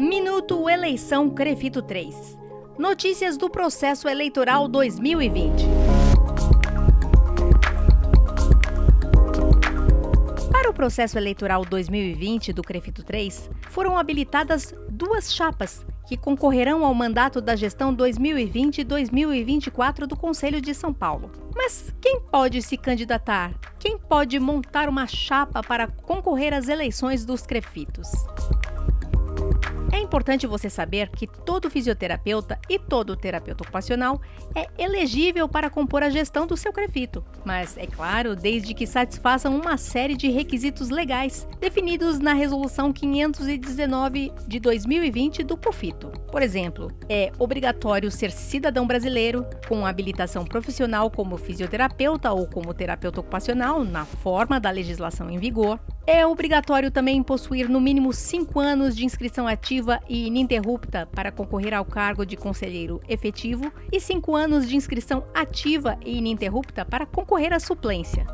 Minuto Eleição Crefito 3. Notícias do processo eleitoral 2020. Para o processo eleitoral 2020 do Crefito 3, foram habilitadas duas chapas que concorrerão ao mandato da gestão 2020-2024 do Conselho de São Paulo. Mas quem pode se candidatar? Quem pode montar uma chapa para concorrer às eleições dos Crefitos? É importante você saber que todo fisioterapeuta e todo terapeuta ocupacional é elegível para compor a gestão do seu crefito, mas é claro, desde que satisfaçam uma série de requisitos legais definidos na Resolução 519 de 2020 do COFITO. Por exemplo, é obrigatório ser cidadão brasileiro com habilitação profissional como fisioterapeuta ou como terapeuta ocupacional na forma da legislação em vigor, é obrigatório também possuir no mínimo cinco anos de inscrição ativa e ininterrupta para concorrer ao cargo de conselheiro efetivo e cinco anos de inscrição ativa e ininterrupta para concorrer à suplência.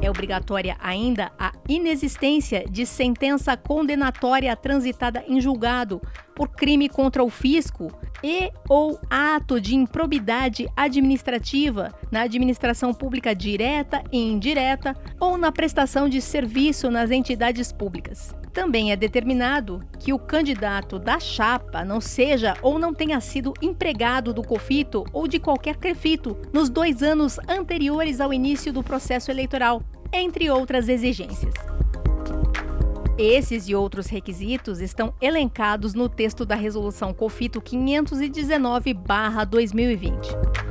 É obrigatória ainda a inexistência de sentença condenatória transitada em julgado por crime contra o fisco e ou ato de improbidade administrativa na administração pública direta e indireta ou na prestação de serviço nas entidades públicas. Também é determinado que o candidato da chapa não seja ou não tenha sido empregado do COFITO ou de qualquer CREFITO nos dois anos anteriores ao início do processo eleitoral, entre outras exigências. Esses e outros requisitos estão elencados no texto da Resolução COFITO 519-2020.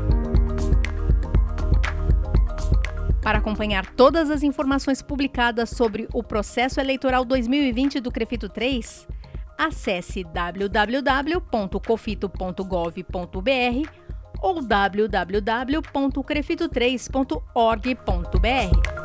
Para acompanhar todas as informações publicadas sobre o processo eleitoral 2020 do CREFITO 3, acesse www.cofito.gov.br ou www.crefito3.org.br.